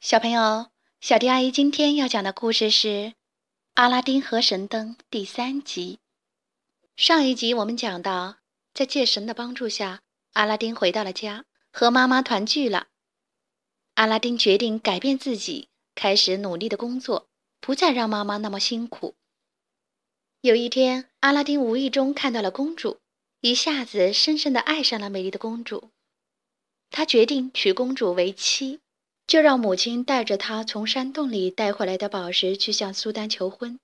小朋友，小迪阿姨今天要讲的故事是《阿拉丁和神灯》第三集。上一集我们讲到，在借神的帮助下，阿拉丁回到了家，和妈妈团聚了。阿拉丁决定改变自己，开始努力的工作，不再让妈妈那么辛苦。有一天，阿拉丁无意中看到了公主，一下子深深的爱上了美丽的公主。他决定娶公主为妻。就让母亲带着他从山洞里带回来的宝石去向苏丹求婚。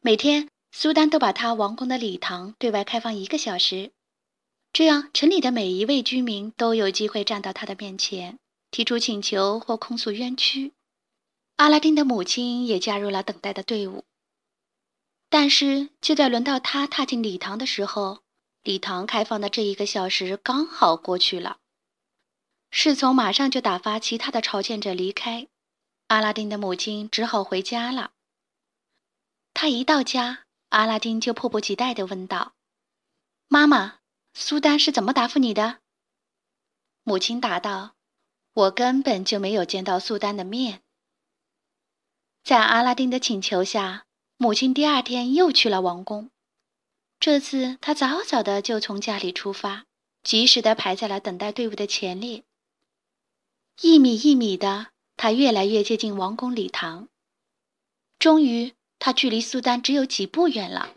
每天，苏丹都把他王宫的礼堂对外开放一个小时，这样城里的每一位居民都有机会站到他的面前，提出请求或控诉冤屈。阿拉丁的母亲也加入了等待的队伍。但是，就在轮到他踏进礼堂的时候，礼堂开放的这一个小时刚好过去了。侍从马上就打发其他的朝见者离开，阿拉丁的母亲只好回家了。他一到家，阿拉丁就迫不及待地问道：“妈妈，苏丹是怎么答复你的？”母亲答道：“我根本就没有见到苏丹的面。”在阿拉丁的请求下，母亲第二天又去了王宫。这次，他早早的就从家里出发，及时的排在了等待队伍的前列。一米一米的，他越来越接近王宫礼堂。终于，他距离苏丹只有几步远了。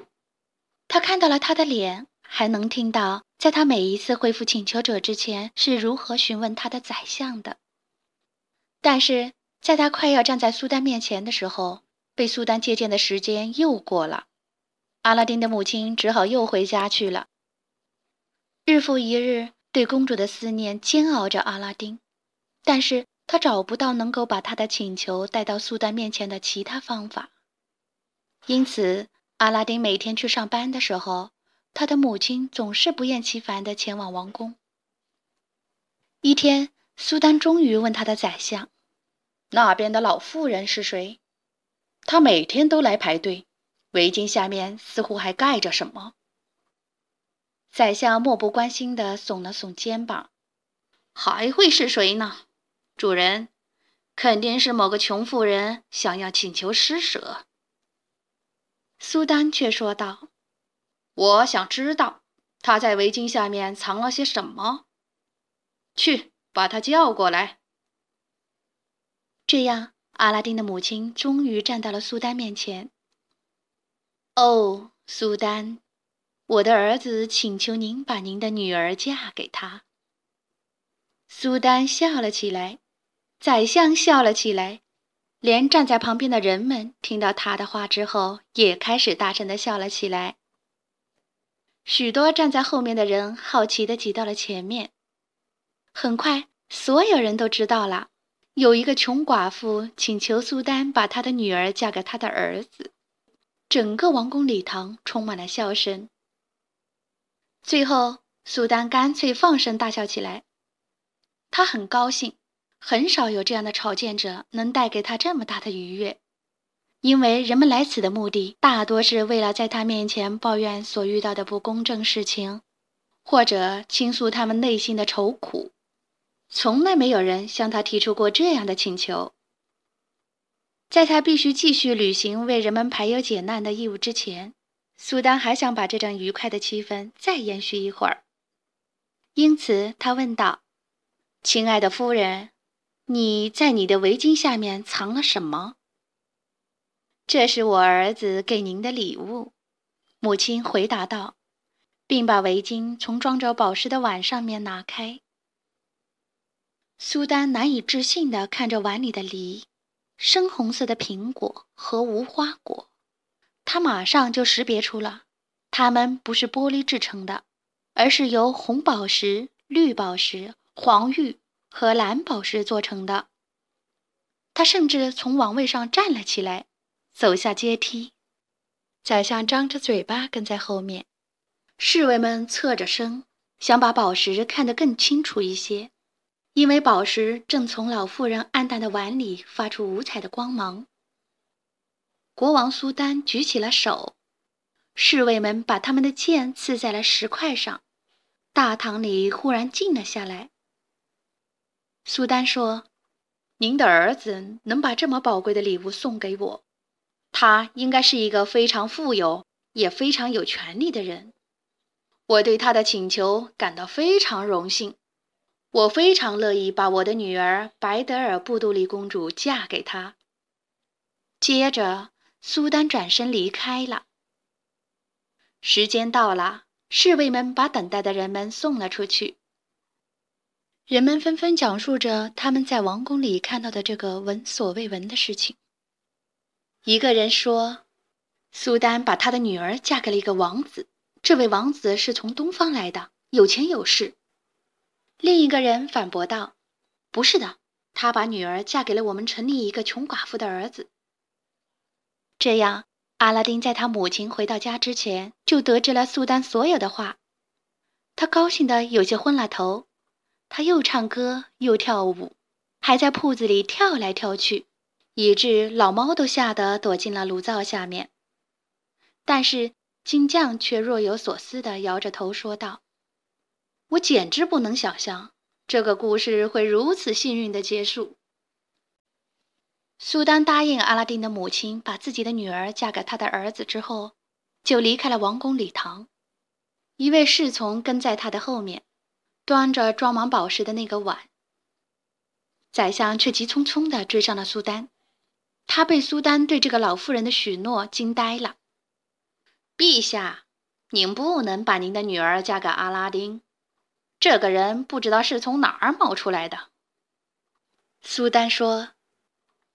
他看到了他的脸，还能听到在他每一次回复请求者之前是如何询问他的宰相的。但是，在他快要站在苏丹面前的时候，被苏丹接见的时间又过了。阿拉丁的母亲只好又回家去了。日复一日，对公主的思念煎熬着阿拉丁。但是他找不到能够把他的请求带到苏丹面前的其他方法，因此阿拉丁每天去上班的时候，他的母亲总是不厌其烦地前往王宫。一天，苏丹终于问他的宰相：“那边的老妇人是谁？她每天都来排队，围巾下面似乎还盖着什么。”宰相漠不关心地耸了耸肩膀：“还会是谁呢？”主人，肯定是某个穷妇人想要请求施舍。苏丹却说道：“我想知道她在围巾下面藏了些什么。去，把她叫过来。”这样，阿拉丁的母亲终于站到了苏丹面前。“哦，苏丹，我的儿子请求您把您的女儿嫁给他。”苏丹笑了起来。宰相笑了起来，连站在旁边的人们听到他的话之后，也开始大声的笑了起来。许多站在后面的人好奇的挤到了前面。很快，所有人都知道了，有一个穷寡妇请求苏丹把他的女儿嫁给他的儿子。整个王宫礼堂充满了笑声。最后，苏丹干脆放声大笑起来，他很高兴。很少有这样的朝见者能带给他这么大的愉悦，因为人们来此的目的大多是为了在他面前抱怨所遇到的不公正事情，或者倾诉他们内心的愁苦。从来没有人向他提出过这样的请求。在他必须继续履行为人们排忧解难的义务之前，苏丹还想把这种愉快的气氛再延续一会儿。因此，他问道：“亲爱的夫人。”你在你的围巾下面藏了什么？这是我儿子给您的礼物，母亲回答道，并把围巾从装着宝石的碗上面拿开。苏丹难以置信地看着碗里的梨、深红色的苹果和无花果，他马上就识别出了，它们不是玻璃制成的，而是由红宝石、绿宝石、黄玉。和蓝宝石做成的。他甚至从王位上站了起来，走下阶梯。宰相张着嘴巴跟在后面，侍卫们侧着身，想把宝石看得更清楚一些，因为宝石正从老妇人暗淡的碗里发出五彩的光芒。国王苏丹举起了手，侍卫们把他们的剑刺在了石块上，大堂里忽然静了下来。苏丹说：“您的儿子能把这么宝贵的礼物送给我，他应该是一个非常富有也非常有权力的人。我对他的请求感到非常荣幸，我非常乐意把我的女儿白德尔布杜丽公主嫁给他。接着，苏丹转身离开了。时间到了，侍卫们把等待的人们送了出去。人们纷纷讲述着他们在王宫里看到的这个闻所未闻的事情。一个人说：“苏丹把他的女儿嫁给了一个王子，这位王子是从东方来的，有钱有势。”另一个人反驳道：“不是的，他把女儿嫁给了我们城里一个穷寡妇的儿子。”这样，阿拉丁在他母亲回到家之前就得知了苏丹所有的话，他高兴的有些昏了头。他又唱歌又跳舞，还在铺子里跳来跳去，以致老猫都吓得躲进了炉灶下面。但是金匠却若有所思地摇着头说道：“我简直不能想象这个故事会如此幸运地结束。”苏丹答应阿拉丁的母亲把自己的女儿嫁给他的儿子之后，就离开了王宫礼堂。一位侍从跟在他的后面。端着装满宝石的那个碗，宰相却急匆匆地追上了苏丹。他被苏丹对这个老妇人的许诺惊呆了。陛下，您不能把您的女儿嫁给阿拉丁，这个人不知道是从哪儿冒出来的。苏丹说：“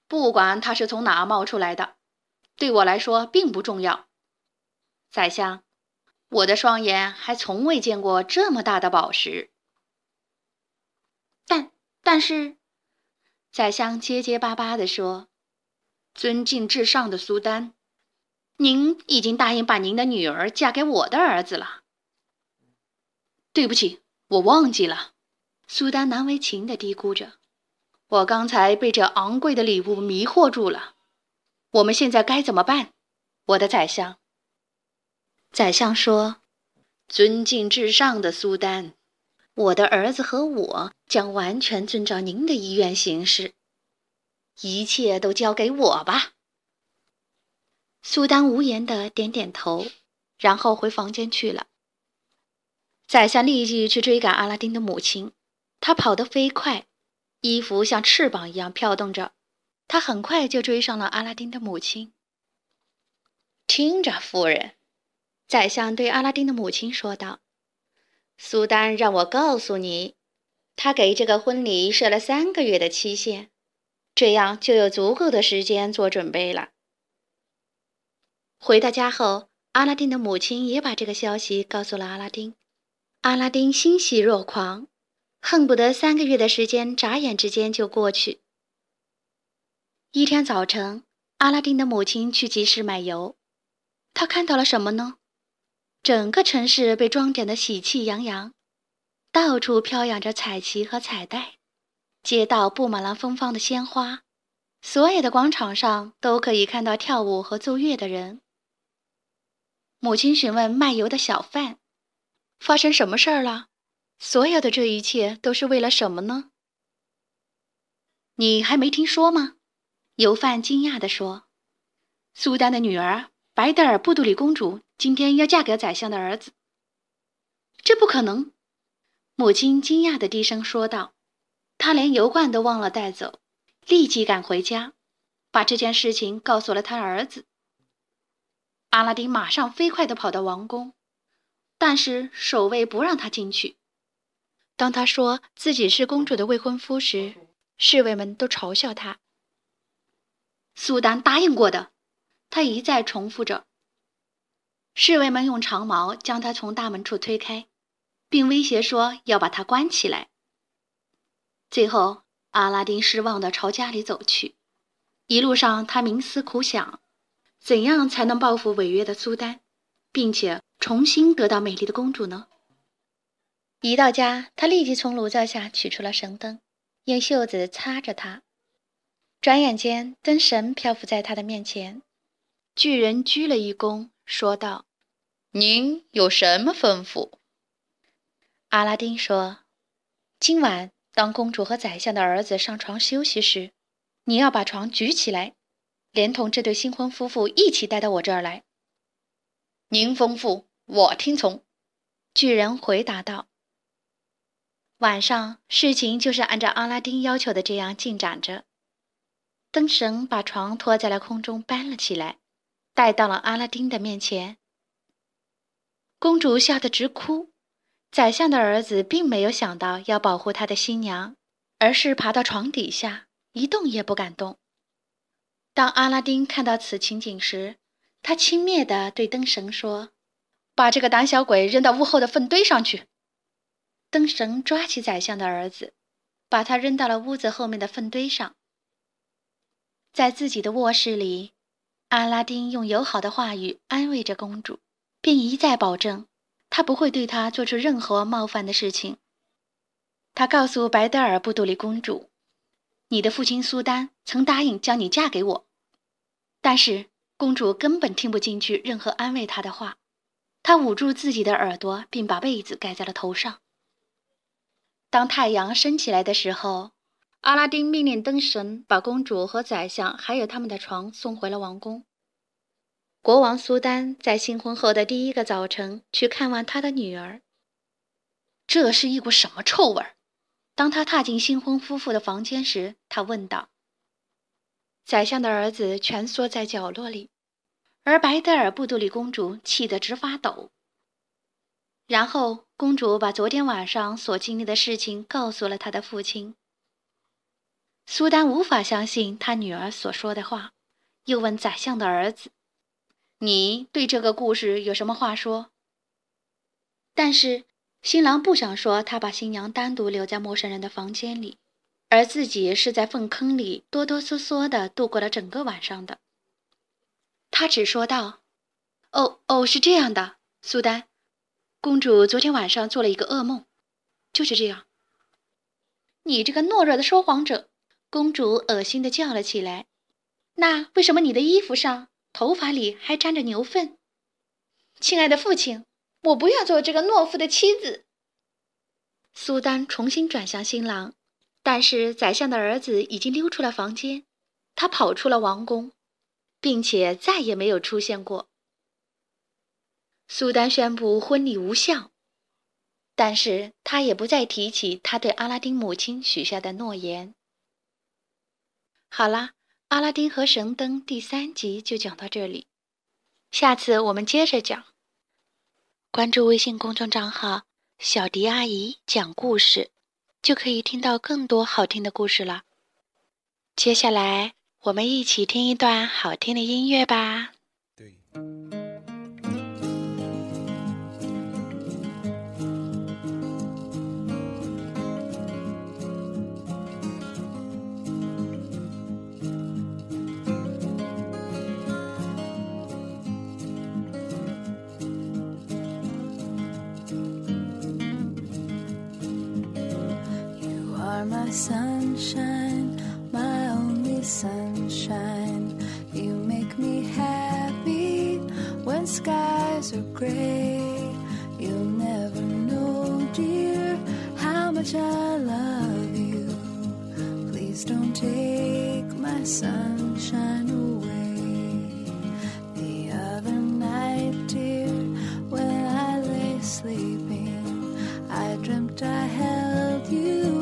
不管他是从哪儿冒出来的，对我来说并不重要。宰相，我的双眼还从未见过这么大的宝石。”但是，宰相结结巴巴地说：“尊敬至上的苏丹，您已经答应把您的女儿嫁给我的儿子了。”对不起，我忘记了。”苏丹难为情地嘀咕着，“我刚才被这昂贵的礼物迷惑住了。我们现在该怎么办，我的宰相？”宰相说：“尊敬至上的苏丹。”我的儿子和我将完全遵照您的意愿行事，一切都交给我吧。苏丹无言的点点头，然后回房间去了。宰相立即去追赶阿拉丁的母亲，他跑得飞快，衣服像翅膀一样飘动着，他很快就追上了阿拉丁的母亲。听着，夫人，宰相对阿拉丁的母亲说道。苏丹让我告诉你，他给这个婚礼设了三个月的期限，这样就有足够的时间做准备了。回到家后，阿拉丁的母亲也把这个消息告诉了阿拉丁。阿拉丁欣喜若狂，恨不得三个月的时间眨眼之间就过去。一天早晨，阿拉丁的母亲去集市买油，他看到了什么呢？整个城市被装点得喜气洋洋，到处飘扬着彩旗和彩带，街道布满了芬芳的鲜花，所有的广场上都可以看到跳舞和奏乐的人。母亲询问卖油的小贩：“发生什么事儿了？所有的这一切都是为了什么呢？”“你还没听说吗？”油贩惊讶地说，“苏丹的女儿白德尔布杜里公主。”今天要嫁给宰相的儿子，这不可能！母亲惊讶的低声说道。她连油罐都忘了带走，立即赶回家，把这件事情告诉了他儿子。阿拉丁马上飞快地跑到王宫，但是守卫不让他进去。当他说自己是公主的未婚夫时，侍卫们都嘲笑他。苏丹答应过的，他一再重复着。侍卫们用长矛将他从大门处推开，并威胁说要把他关起来。最后，阿拉丁失望地朝家里走去。一路上，他冥思苦想，怎样才能报复违约的苏丹，并且重新得到美丽的公主呢？一到家，他立即从炉灶下取出了神灯，用袖子擦着它。转眼间，灯神漂浮在他的面前。巨人鞠了一躬。说道：“您有什么吩咐？”阿拉丁说：“今晚当公主和宰相的儿子上床休息时，你要把床举起来，连同这对新婚夫妇一起带到我这儿来。”您吩咐，我听从。”巨人回答道。晚上，事情就是按照阿拉丁要求的这样进展着。灯神把床托在了空中，搬了起来，带到了阿拉丁的面前。公主吓得直哭。宰相的儿子并没有想到要保护他的新娘，而是爬到床底下，一动也不敢动。当阿拉丁看到此情景时，他轻蔑地对灯神说：“把这个胆小鬼扔到屋后的粪堆上去。”灯神抓起宰相的儿子，把他扔到了屋子后面的粪堆上。在自己的卧室里，阿拉丁用友好的话语安慰着公主，并一再保证。他不会对她做出任何冒犯的事情。他告诉白德尔布杜里公主：“你的父亲苏丹曾答应将你嫁给我。”但是公主根本听不进去任何安慰她的话。她捂住自己的耳朵，并把被子盖在了头上。当太阳升起来的时候，阿拉丁命令灯神把公主和宰相还有他们的床送回了王宫。国王苏丹在新婚后的第一个早晨去看望他的女儿。这是一股什么臭味？当他踏进新婚夫妇的房间时，他问道。宰相的儿子蜷缩在角落里，而白德尔布杜里公主气得直发抖。然后，公主把昨天晚上所经历的事情告诉了他的父亲。苏丹无法相信他女儿所说的话，又问宰相的儿子。你对这个故事有什么话说？但是新郎不想说他把新娘单独留在陌生人的房间里，而自己是在粪坑里哆哆嗦嗦地度过了整个晚上的。他只说道：“哦哦，是这样的，苏丹，公主昨天晚上做了一个噩梦，就是这样。”你这个懦弱的说谎者！公主恶心地叫了起来。那为什么你的衣服上？头发里还沾着牛粪，亲爱的父亲，我不要做这个懦夫的妻子。苏丹重新转向新郎，但是宰相的儿子已经溜出了房间，他跑出了王宫，并且再也没有出现过。苏丹宣布婚礼无效，但是他也不再提起他对阿拉丁母亲许下的诺言。好啦。《阿拉丁和神灯》第三集就讲到这里，下次我们接着讲。关注微信公众账号“小迪阿姨讲故事”，就可以听到更多好听的故事了。接下来，我们一起听一段好听的音乐吧。Sunshine, my only sunshine. You make me happy when skies are gray. You'll never know, dear, how much I love you. Please don't take my sunshine away. The other night, dear, when I lay sleeping, I dreamt I held you.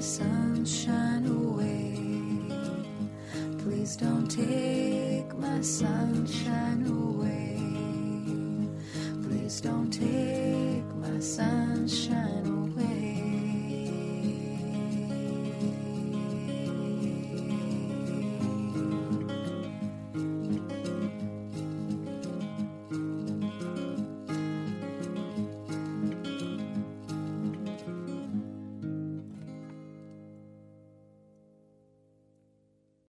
Sunshine away. Please don't take my sunshine away. Please don't take my sunshine away.